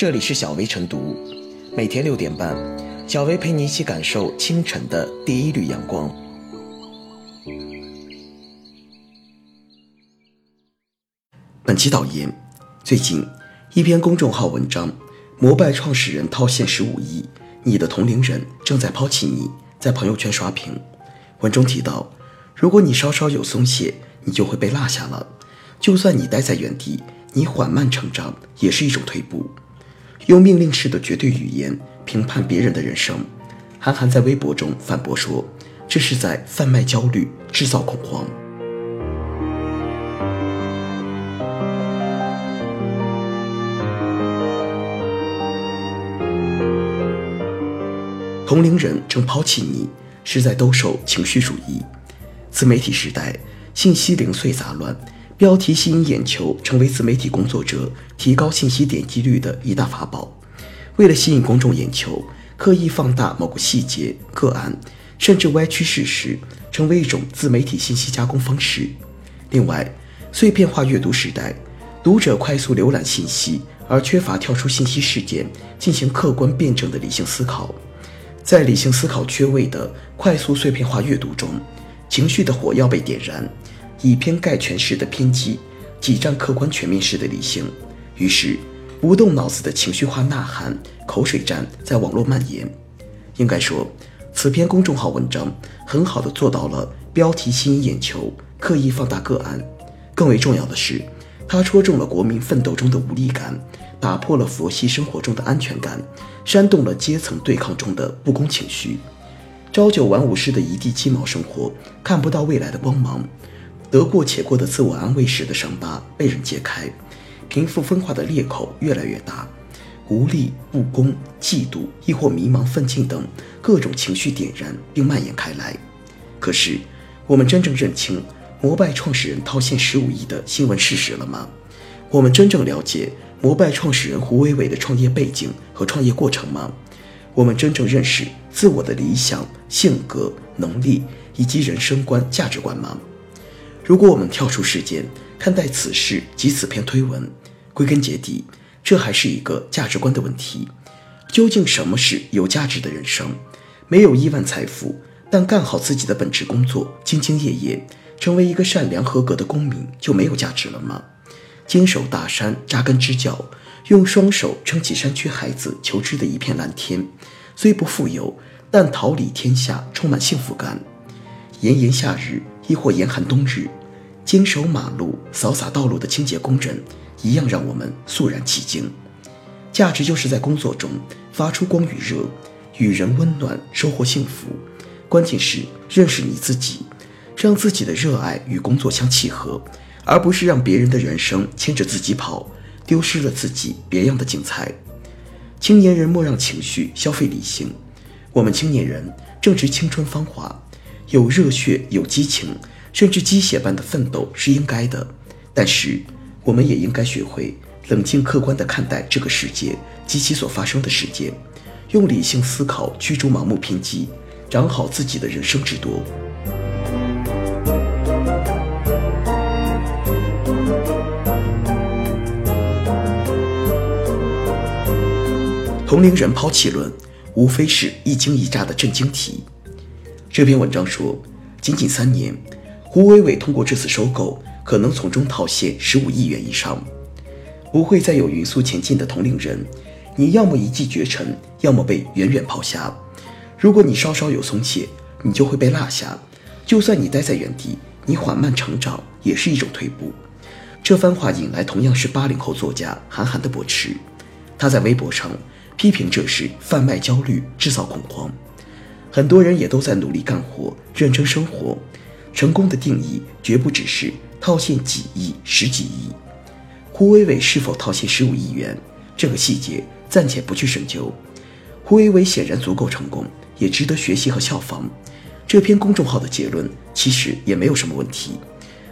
这里是小薇晨读，每天六点半，小薇陪你一起感受清晨的第一缕阳光。本期导言：最近一篇公众号文章，摩拜创始人套现十五亿，你的同龄人正在抛弃你，在朋友圈刷屏。文中提到，如果你稍稍有松懈，你就会被落下了。就算你待在原地，你缓慢成长也是一种退步。用命令式的绝对语言评判别人的人生，韩寒在微博中反驳说：“这是在贩卖焦虑，制造恐慌。”同龄人正抛弃你，是在兜售情绪主义。自媒体时代，信息零碎杂乱。标题吸引眼球，成为自媒体工作者提高信息点击率的一大法宝。为了吸引公众眼球，刻意放大某个细节、个案，甚至歪曲事实，成为一种自媒体信息加工方式。另外，碎片化阅读时代，读者快速浏览信息，而缺乏跳出信息事件进行客观辩证的理性思考。在理性思考缺位的快速碎片化阅读中，情绪的火药被点燃。以偏概全式的偏激挤占客观全面式的理性，于是不动脑子的情绪化呐喊、口水战在网络蔓延。应该说，此篇公众号文章很好的做到了标题吸引眼球、刻意放大个案。更为重要的是，它戳中了国民奋斗中的无力感，打破了佛系生活中的安全感，煽动了阶层对抗中的不公情绪。朝九晚五式的一地鸡毛生活，看不到未来的光芒。得过且过的自我安慰时的伤疤被人揭开，贫富分化的裂口越来越大，无力、不公、嫉妒，亦或迷茫、愤青等各种情绪点燃并蔓延开来。可是，我们真正认清摩拜创始人套现十五亿的新闻事实了吗？我们真正了解摩拜创始人胡伟伟的创业背景和创业过程吗？我们真正认识自我的理想、性格、能力以及人生观、价值观吗？如果我们跳出时间看待此事及此篇推文，归根结底，这还是一个价值观的问题。究竟什么是有价值的人生？没有亿万财富，但干好自己的本职工作，兢兢业业，成为一个善良合格的公民，就没有价值了吗？坚守大山，扎根支教，用双手撑起山区孩子求知的一片蓝天，虽不富有，但桃李天下，充满幸福感。炎炎夏日，亦或严寒冬日。坚守马路、扫洒道路的清洁工人，一样让我们肃然起敬。价值就是在工作中发出光与热，与人温暖，收获幸福。关键是认识你自己，让自己的热爱与工作相契合，而不是让别人的人生牵着自己跑，丢失了自己别样的精彩。青年人莫让情绪消费理性。我们青年人正值青春芳华，有热血，有激情。甚至鸡血般的奋斗是应该的，但是我们也应该学会冷静客观地看待这个世界及其所发生的事件，用理性思考驱逐盲目偏激，长好自己的人生之舵。同龄人抛弃论，无非是一惊一乍的震惊题。这篇文章说，仅仅三年。胡伟伟通过这次收购，可能从中套现十五亿元以上。不会再有匀速前进的同龄人，你要么一骑绝尘，要么被远远抛下。如果你稍稍有松懈，你就会被落下。就算你待在原地，你缓慢成长也是一种退步。这番话引来同样是八零后作家韩寒的驳斥。他在微博上批评这是贩卖焦虑，制造恐慌。很多人也都在努力干活，认真生活。成功的定义绝不只是套现几亿、十几亿。胡伟伟是否套现十五亿元，这个细节暂且不去深究。胡伟伟显然足够成功，也值得学习和效仿。这篇公众号的结论其实也没有什么问题，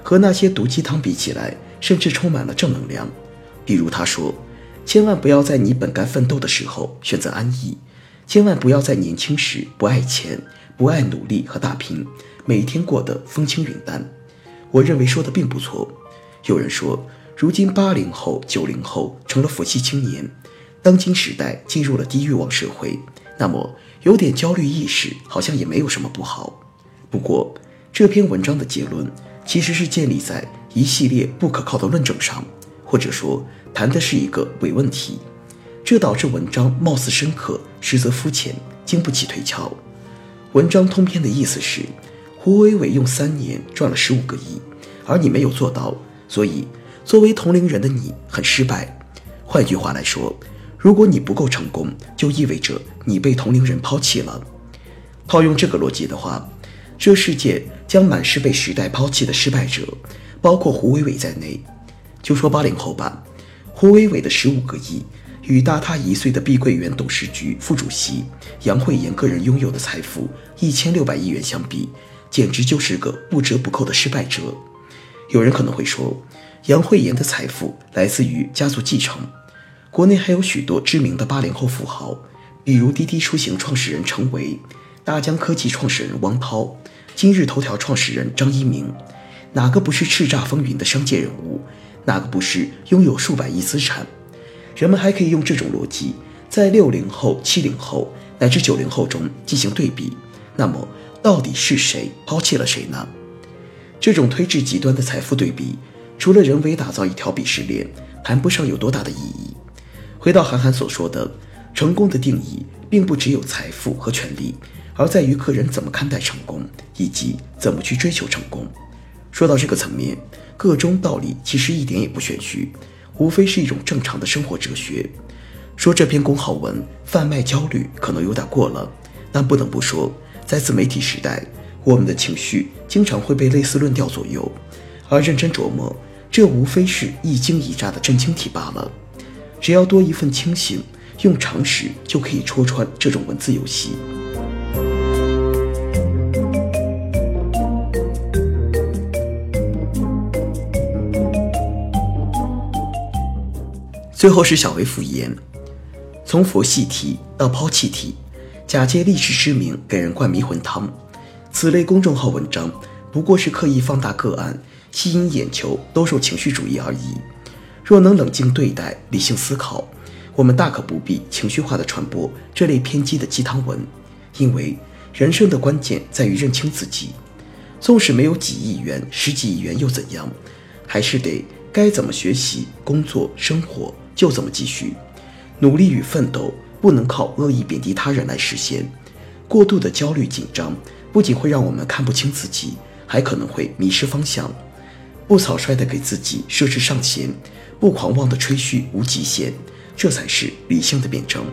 和那些毒鸡汤比起来，甚至充满了正能量。比如他说：“千万不要在你本该奋斗的时候选择安逸，千万不要在年轻时不爱钱、不爱努力和打拼。”每天过得风轻云淡，我认为说的并不错。有人说，如今八零后、九零后成了佛系青年，当今时代进入了低欲望社会，那么有点焦虑意识好像也没有什么不好。不过，这篇文章的结论其实是建立在一系列不可靠的论证上，或者说谈的是一个伪问题，这导致文章貌似深刻，实则肤浅，经不起推敲。文章通篇的意思是，胡伟伟用三年赚了十五个亿，而你没有做到，所以作为同龄人的你很失败。换句话来说，如果你不够成功，就意味着你被同龄人抛弃了。套用这个逻辑的话，这世界将满是被时代抛弃的失败者，包括胡伟伟在内。就说八零后吧，胡伟伟的十五个亿，与大他一岁的碧桂园董事局副主席杨惠妍个人拥有的财富一千六百亿元相比，简直就是个不折不扣的失败者。有人可能会说，杨惠妍的财富来自于家族继承。国内还有许多知名的八零后富豪，比如滴滴出行创始人程维、大疆科技创始人汪涛、今日头条创始人张一鸣，哪个不是叱咤风云的商界人物？哪个不是拥有数百亿资产？人们还可以用这种逻辑，在六零后、七零后乃至九零后中进行对比。那么，到底是谁抛弃了谁呢？这种推至极端的财富对比，除了人为打造一条鄙视链，谈不上有多大的意义。回到韩寒所说的，成功的定义并不只有财富和权利，而在于个人怎么看待成功，以及怎么去追求成功。说到这个层面，个中道理其实一点也不玄虚，无非是一种正常的生活哲学。说这篇公号文贩卖焦虑可能有点过了，但不得不说，在自媒体时代，我们的情绪经常会被类似论调左右，而认真琢磨，这无非是一惊一乍的震惊体罢了。只要多一份清醒，用常识就可以戳穿这种文字游戏。最后是小微复言，从佛系体到抛弃体，假借历史之名给人灌迷魂汤。此类公众号文章不过是刻意放大个案，吸引眼球，兜售情绪主义而已。若能冷静对待、理性思考，我们大可不必情绪化的传播这类偏激的鸡汤文。因为人生的关键在于认清自己，纵使没有几亿元、十几亿元又怎样？还是得该怎么学习、工作、生活就这么继续。努力与奋斗不能靠恶意贬低他人来实现。过度的焦虑紧张不仅会让我们看不清自己，还可能会迷失方向。不草率地给自己设置上限。不狂妄的吹嘘无极限，这才是理性的辩证。